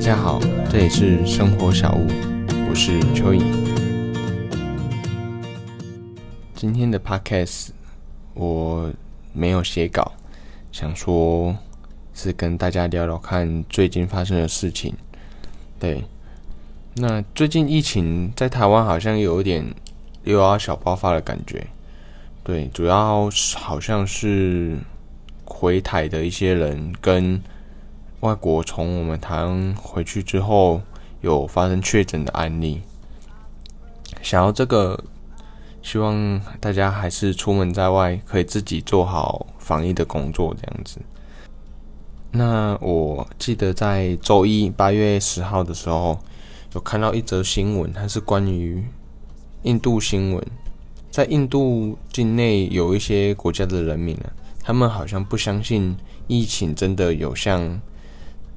大家好，这里是生活小屋，我是蚯蚓。今天的 podcast 我没有写稿，想说是跟大家聊聊看最近发生的事情。对，那最近疫情在台湾好像有一点又要小爆发的感觉。对，主要好像是回台的一些人跟。外国从我们台湾回去之后，有发生确诊的案例。想要这个，希望大家还是出门在外可以自己做好防疫的工作，这样子。那我记得在周一八月十号的时候，有看到一则新闻，它是关于印度新闻，在印度境内有一些国家的人民呢，他们好像不相信疫情真的有像。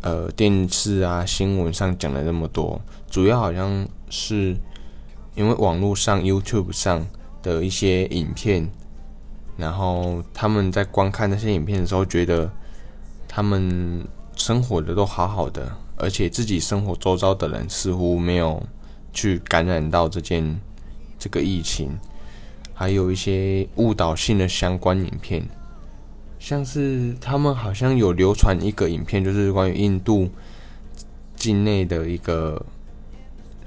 呃，电视啊，新闻上讲了那么多，主要好像是因为网络上 YouTube 上的一些影片，然后他们在观看那些影片的时候，觉得他们生活的都好好的，而且自己生活周遭的人似乎没有去感染到这件这个疫情，还有一些误导性的相关影片。像是他们好像有流传一个影片，就是关于印度境内的一个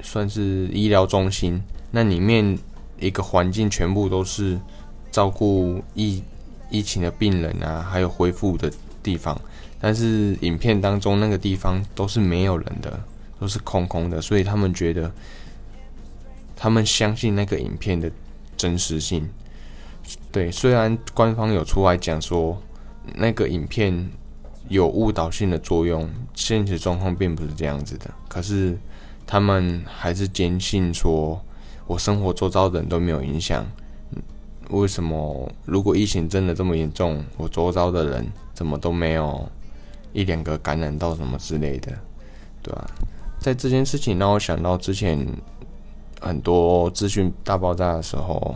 算是医疗中心，那里面一个环境全部都是照顾疫疫情的病人啊，还有恢复的地方，但是影片当中那个地方都是没有人的，都是空空的，所以他们觉得他们相信那个影片的真实性。对，虽然官方有出来讲说那个影片有误导性的作用，现实状况并不是这样子的。可是他们还是坚信说，我生活周遭的人都没有影响。为什么？如果疫情真的这么严重，我周遭的人怎么都没有一两个感染到什么之类的，对吧？在这件事情让我想到之前很多资讯大爆炸的时候。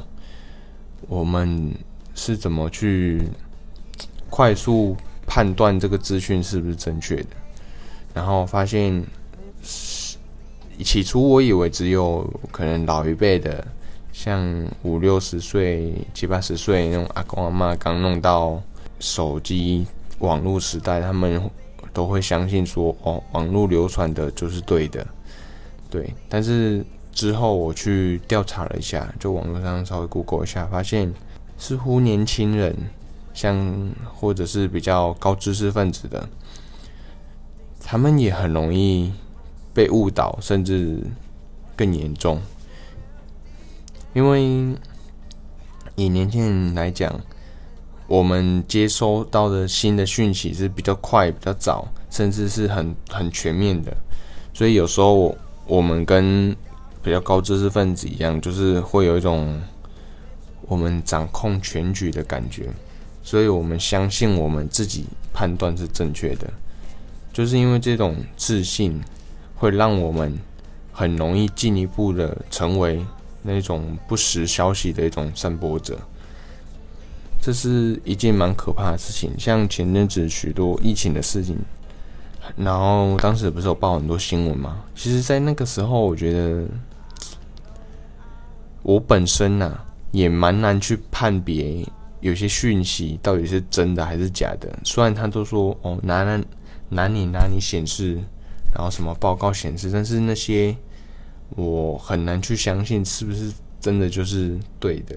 我们是怎么去快速判断这个资讯是不是正确的？然后发现，起初我以为只有可能老一辈的，像五六十岁、七八十岁那种阿公阿妈刚弄到手机网络时代，他们都会相信说，哦，网络流传的就是对的，对，但是。之后我去调查了一下，就网络上稍微 Google 一下，发现似乎年轻人，像或者是比较高知识分子的，他们也很容易被误导，甚至更严重。因为以年轻人来讲，我们接收到的新的讯息是比较快、比较早，甚至是很很全面的，所以有时候我们跟比较高知识分子一样，就是会有一种我们掌控全局的感觉，所以我们相信我们自己判断是正确的，就是因为这种自信会让我们很容易进一步的成为那种不实消息的一种散播者，这是一件蛮可怕的事情。像前阵子许多疫情的事情。然后当时不是有报很多新闻吗？其实，在那个时候，我觉得。我本身呐也蛮难去判别有些讯息到底是真的还是假的。虽然他都说哦哪哪哪里哪里显示，然后什么报告显示，但是那些我很难去相信是不是真的就是对的。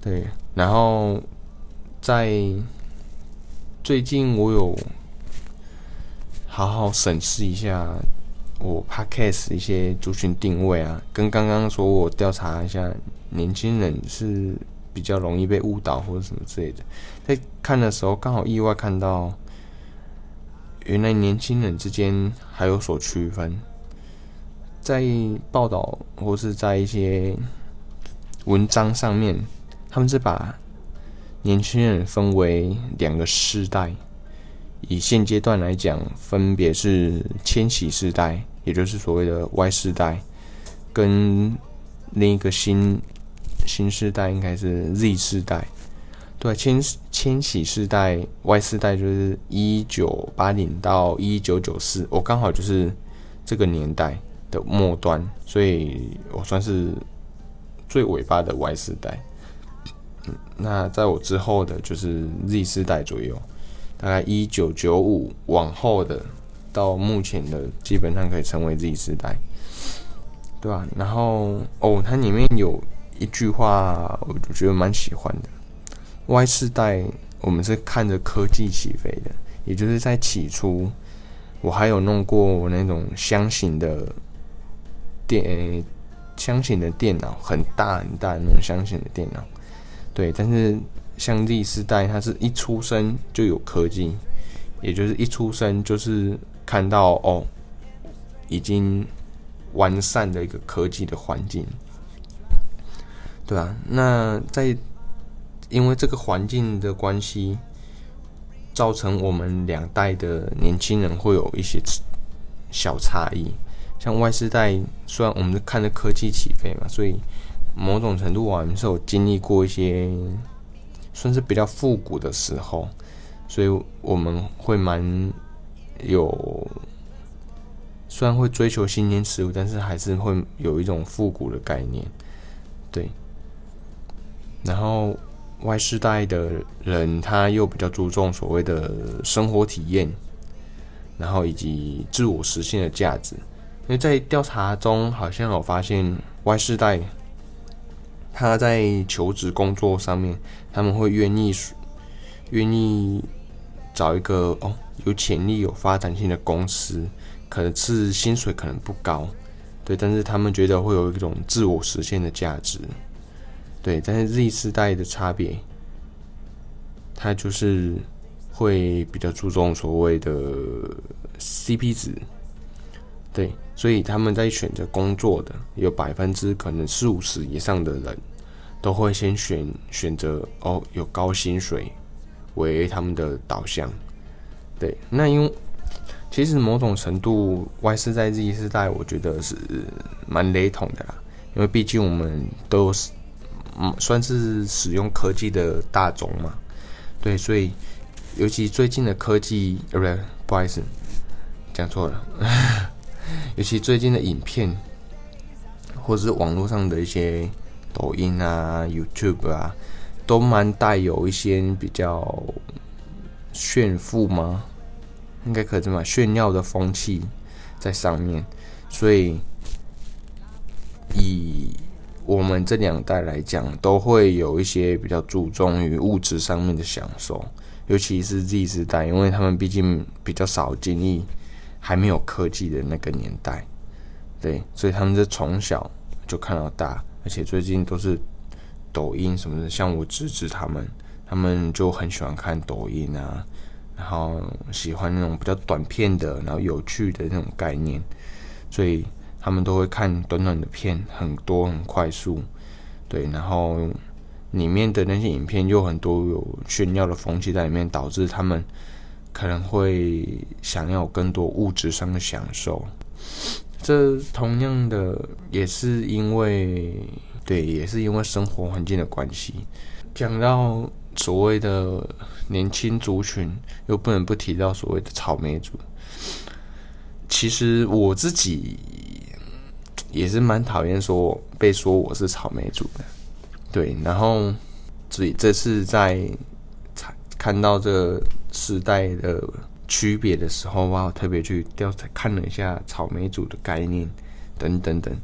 对，然后在最近我有好好审视一下。我 podcast 一些族群定位啊，跟刚刚说我调查一下，年轻人是比较容易被误导或者什么之类的。在看的时候，刚好意外看到，原来年轻人之间还有所区分。在报道或是在一些文章上面，他们是把年轻人分为两个世代。以现阶段来讲，分别是千禧世代。也就是所谓的 Y 世代，跟另一个新新世代应该是 Z 世代。对，千千禧世代 Y 世代就是一九八零到一九九四，我刚好就是这个年代的末端，所以我算是最尾巴的 Y 世代。那在我之后的就是 Z 世代左右，大概一九九五往后的到目前的，基本上可以称为 Z 世代，对吧？然后哦，它里面有一句话，我觉得蛮喜欢的。Y 世代，我们是看着科技起飞的，也就是在起初，我还有弄过那种箱型的电箱型的电脑，很大很大的那种箱型的电脑。对，但是像 Z 世代，它是一出生就有科技，也就是一出生就是看到哦，已经完善的一个科技的环境，对啊，那在因为这个环境的关系，造成我们两代的年轻人会有一些小差异。像 Y 世代，虽然我们看着科技起飞嘛，所以。某种程度，我们是有经历过一些算是比较复古的时候，所以我们会蛮有，虽然会追求新鲜事物，但是还是会有一种复古的概念，对。然后 Y 世代的人，他又比较注重所谓的生活体验，然后以及自我实现的价值。因为在调查中，好像有发现 Y 世代。他在求职工作上面，他们会愿意愿意找一个哦有潜力、有发展性的公司，可能是薪水可能不高，对，但是他们觉得会有一种自我实现的价值，对。但是 Z 世代的差别，他就是会比较注重所谓的 CP 值，对。所以他们在选择工作的有百分之可能四五十以上的人，都会先选选择哦有高薪水为他们的导向。对，那因为其实某种程度 Y 世代 Z 世代，我觉得是蛮雷同的啦。因为毕竟我们都是嗯算是使用科技的大众嘛。对，所以尤其最近的科技，呃，不对，不好意思，讲错了。尤其最近的影片，或者是网络上的一些抖音啊、YouTube 啊，都蛮带有一些比较炫富吗？应该可以这么炫耀的风气在上面。所以以我们这两代来讲，都会有一些比较注重于物质上面的享受，尤其是 Z 世代，因为他们毕竟比较少经历。还没有科技的那个年代，对，所以他们是从小就看到大，而且最近都是抖音什么的，像我侄子他们，他们就很喜欢看抖音啊，然后喜欢那种比较短片的，然后有趣的那种概念，所以他们都会看短短的片，很多很快速，对，然后里面的那些影片又很多有炫耀的风气在里面，导致他们。可能会想要更多物质上的享受，这同样的也是因为对，也是因为生活环境的关系。讲到所谓的年轻族群，又不能不提到所谓的草莓族。其实我自己也是蛮讨厌说被说我是草莓族的，对。然后所以这次在看到这。时代的区别的时候，我特别去调查看了一下草莓族的概念等等等，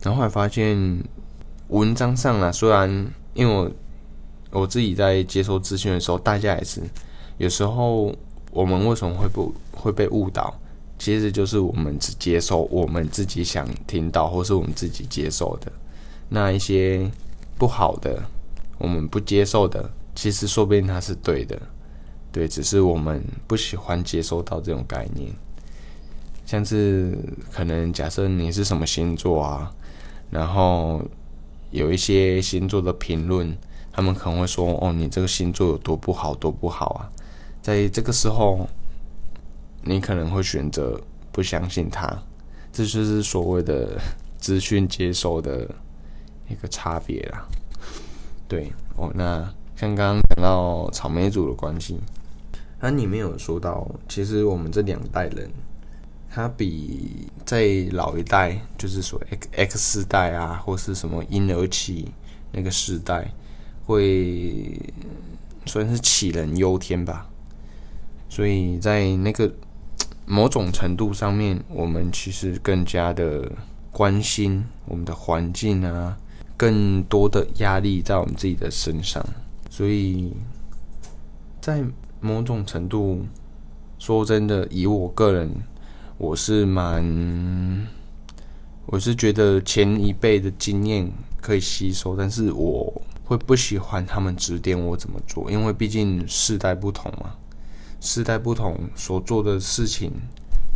然后后来发现文章上啊，虽然因为我我自己在接收资讯的时候，大家也是有时候我们为什么会不会被误导？其实就是我们只接受我们自己想听到，或是我们自己接受的那一些不好的，我们不接受的，其实说不定它是对的。对，只是我们不喜欢接收到这种概念，像是可能假设你是什么星座啊，然后有一些星座的评论，他们可能会说：“哦，你这个星座有多不好，多不好啊！”在这个时候，你可能会选择不相信他，这就是所谓的资讯接收的一个差别啦。对，哦，那。刚刚讲到草莓组的关系，那里面有说到，其实我们这两代人，他比在老一代，就是说 X X 世代啊，或是什么婴儿期那个时代，会算是杞人忧天吧。所以在那个某种程度上面，我们其实更加的关心我们的环境啊，更多的压力在我们自己的身上。所以，在某种程度，说真的，以我个人，我是蛮，我是觉得前一辈的经验可以吸收，但是我会不喜欢他们指点我怎么做，因为毕竟世代不同嘛，世代不同，所做的事情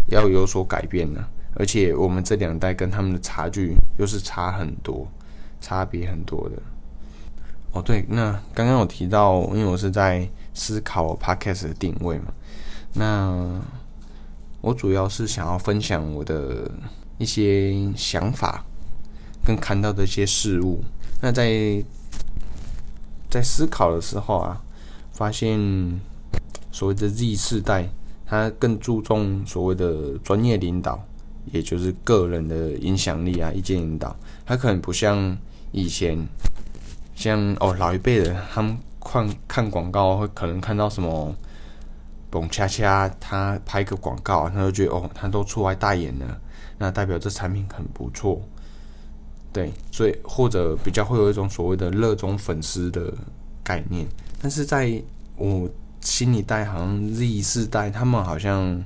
要有所改变呢。而且我们这两代跟他们的差距又是差很多，差别很多的。哦，对，那刚刚有提到，因为我是在思考 podcast 的定位嘛，那我主要是想要分享我的一些想法跟看到的一些事物。那在在思考的时候啊，发现所谓的 Z 世代，他更注重所谓的专业领导，也就是个人的影响力啊，意见引导，他可能不像以前。像哦，老一辈的他们看看广告，会可能看到什么，蹦恰恰他拍个广告，他就觉得哦，他都出来代言了，那代表这产品很不错，对，所以或者比较会有一种所谓的热衷粉丝的概念。但是在我新一代，好像 Z 世代，他们好像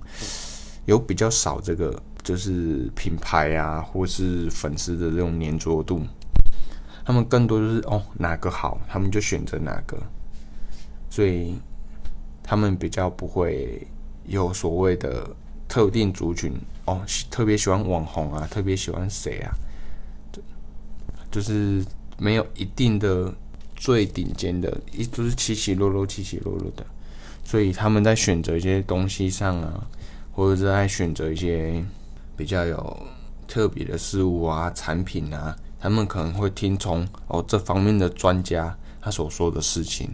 有比较少这个，就是品牌啊，或是粉丝的这种粘着度。他们更多就是哦哪个好，他们就选择哪个，所以他们比较不会有所谓的特定族群哦，特别喜欢网红啊，特别喜欢谁啊，就是没有一定的最顶尖的，一都是起起落落，起起落落的，所以他们在选择一些东西上啊，或者是在选择一些比较有特别的事物啊，产品啊。他们可能会听从哦这方面的专家他所说的事情，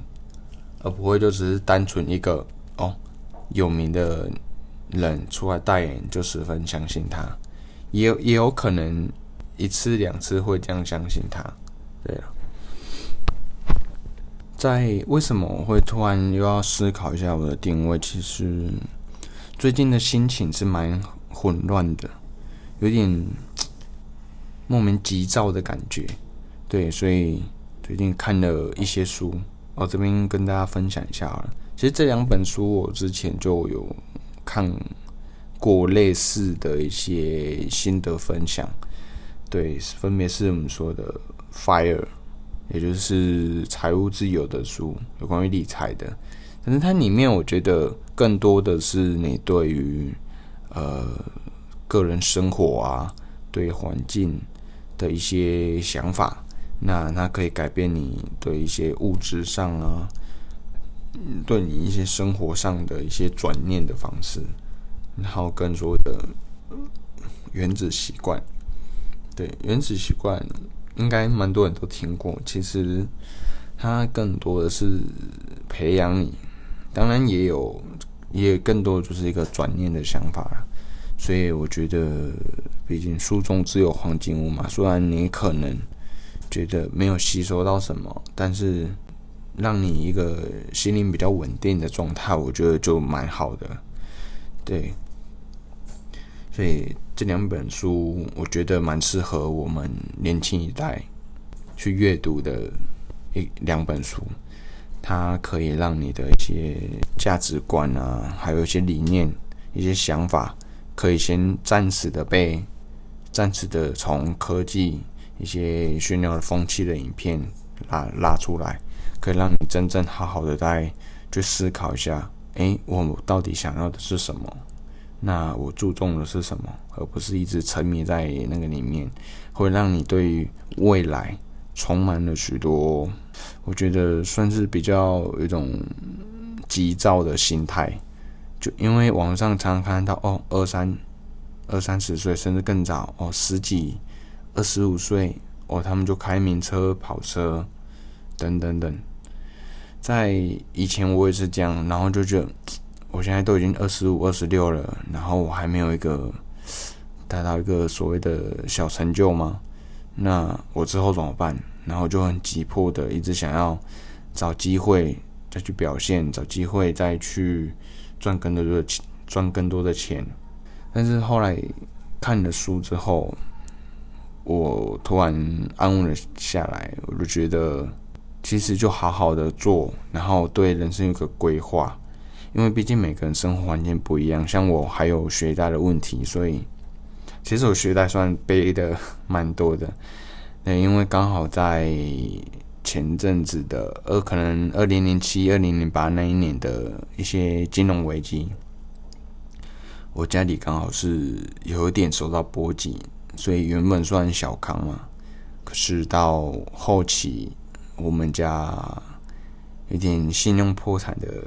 而不会就只是单纯一个哦有名的人出来代言就十分相信他，也有也有可能一次两次会这样相信他。对了，在为什么我会突然又要思考一下我的定位？其实最近的心情是蛮混乱的，有点。莫名急躁的感觉，对，所以最近看了一些书，我这边跟大家分享一下好了。其实这两本书我之前就有看过类似的一些心得分享，对，分别是我们说的《Fire》，也就是财务自由的书，有关于理财的。但是它里面我觉得更多的是你对于呃个人生活啊，对环境。的一些想法，那它可以改变你对一些物质上啊，对你一些生活上的一些转念的方式，然后更多的原子习惯，对原子习惯应该蛮多人都听过。其实它更多的是培养你，当然也有，也更多就是一个转念的想法了。所以我觉得，毕竟书中只有黄金屋嘛。虽然你可能觉得没有吸收到什么，但是让你一个心灵比较稳定的状态，我觉得就蛮好的。对，所以这两本书我觉得蛮适合我们年轻一代去阅读的一两本书。它可以让你的一些价值观啊，还有一些理念、一些想法。可以先暂时的被暂时的从科技一些炫耀的风气的影片拉拉出来，可以让你真正好好的再去思考一下，诶，我到底想要的是什么？那我注重的是什么？而不是一直沉迷在那个里面，会让你对未来充满了许多，我觉得算是比较有一种急躁的心态。就因为网上常常看到哦，二三二三十岁甚至更早哦，十几二十五岁哦，他们就开名车、跑车等等等。在以前我也是这样，然后就觉得我现在都已经二十五、二十六了，然后我还没有一个达到一个所谓的小成就吗？那我之后怎么办？然后就很急迫的一直想要找机会再去表现，找机会再去赚更多的钱，赚更多的钱。但是后来看了书之后，我突然安稳了下来，我就觉得其实就好好的做，然后对人生有个规划，因为毕竟每个人生活环境不一样，像我还有学贷的问题，所以其实我学贷算背的蛮多的，对，因为刚好在前阵子的二可能二零零七、二零零八那一年的一些金融危机，我家里刚好是有一点受到波及。所以原本算小康嘛，可是到后期我们家有点信用破产的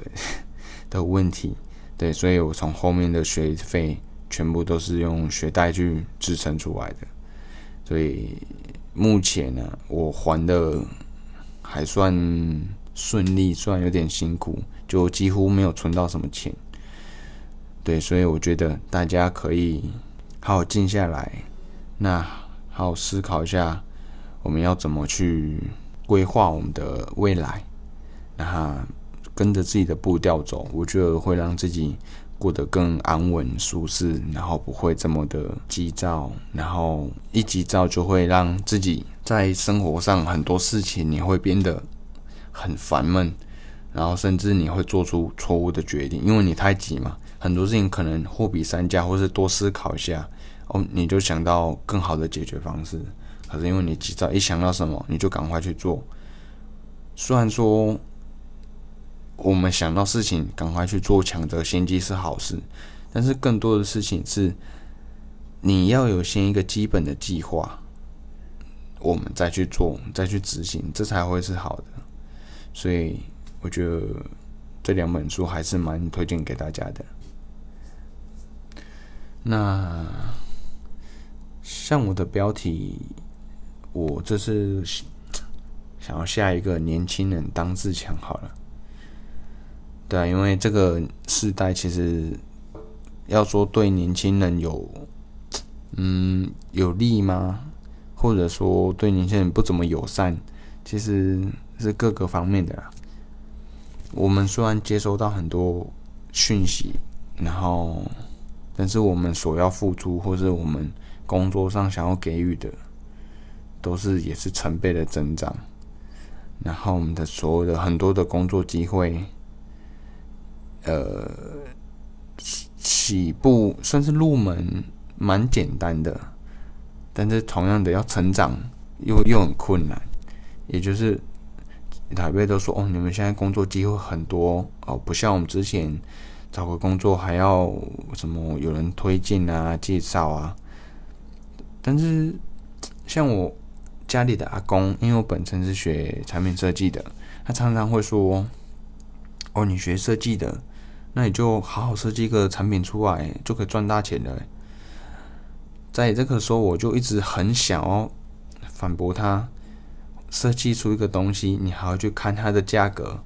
的问题，对，所以我从后面的学费全部都是用学贷去支撑出来的，所以目前呢，我还的还算顺利，虽然有点辛苦，就几乎没有存到什么钱，对，所以我觉得大家可以好好静下来。那好好思考一下，我们要怎么去规划我们的未来？那跟着自己的步调走，我觉得会让自己过得更安稳、舒适，然后不会这么的急躁。然后一急躁，就会让自己在生活上很多事情你会变得很烦闷，然后甚至你会做出错误的决定，因为你太急嘛。很多事情可能货比三家，或是多思考一下。哦，你就想到更好的解决方式，可是因为你急躁，一想到什么你就赶快去做。虽然说我们想到事情赶快去做，抢得先机是好事，但是更多的事情是你要有先一个基本的计划，我们再去做，再去执行，这才会是好的。所以我觉得这两本书还是蛮推荐给大家的。那。像我的标题，我这是想要下一个年轻人当自强好了。对啊，因为这个时代其实要说对年轻人有嗯有利吗？或者说对年轻人不怎么友善，其实是各个方面的啦。我们虽然接收到很多讯息，然后但是我们所要付出，或是我们。工作上想要给予的，都是也是成倍的增长。然后我们的所有的很多的工作机会，呃，起步算是入门蛮简单的，但是同样的要成长又又很困难。也就是台北都说哦，你们现在工作机会很多哦，不像我们之前找个工作还要什么有人推荐啊、介绍啊。但是，像我家里的阿公，因为我本身是学产品设计的，他常常会说：“哦，你学设计的，那你就好好设计一个产品出来，就可以赚大钱了。”在这个时候，我就一直很想要反驳他：设计出一个东西，你还要去看它的价格，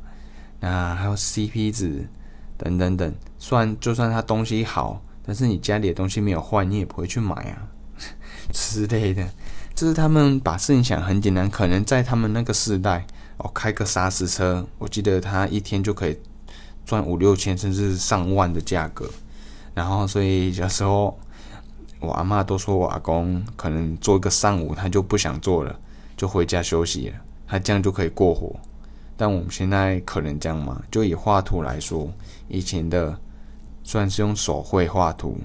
那还有 CP 值等等等。虽然就算它东西好，但是你家里的东西没有坏，你也不会去买啊。之类的，就是他们把事情想很简单，可能在他们那个时代，哦，开个砂石车，我记得他一天就可以赚五六千，甚至上万的价格。然后，所以有时候我阿妈都说我阿公可能做一个上午，他就不想做了，就回家休息了，他这样就可以过活。但我们现在可能这样吗？就以画图来说，以前的虽然是用手绘画图。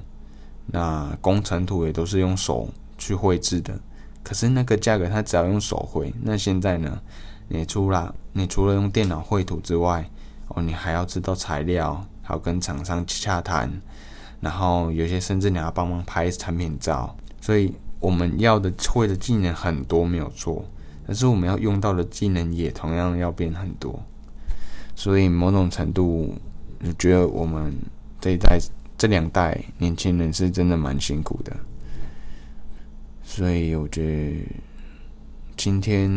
那工程图也都是用手去绘制的，可是那个价格它只要用手绘。那现在呢，你除了你除了用电脑绘图之外，哦，你还要知道材料，还要跟厂商洽谈，然后有些甚至你要帮忙拍产品照。所以我们要的会的技能很多没有错，但是我们要用到的技能也同样要变很多。所以某种程度，我觉得我们这一代。这两代年轻人是真的蛮辛苦的，所以我觉得今天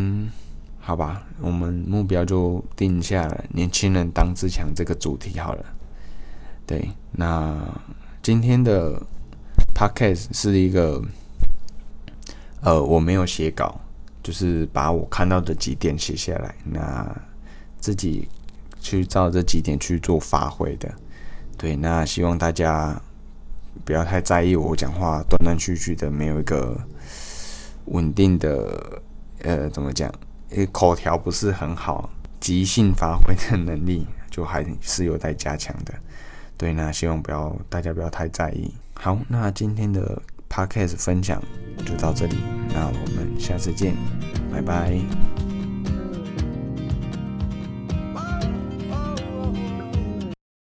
好吧，我们目标就定下了“年轻人当自强”这个主题好了。对，那今天的 podcast 是一个，呃，我没有写稿，就是把我看到的几点写下来，那自己去照这几点去做发挥的。对，那希望大家不要太在意我讲话断断续续的，没有一个稳定的，呃，怎么讲？口条不是很好，即兴发挥的能力就还是有待加强的。对，那希望不要大家不要太在意。好，那今天的 podcast 分享就到这里，那我们下次见，拜拜。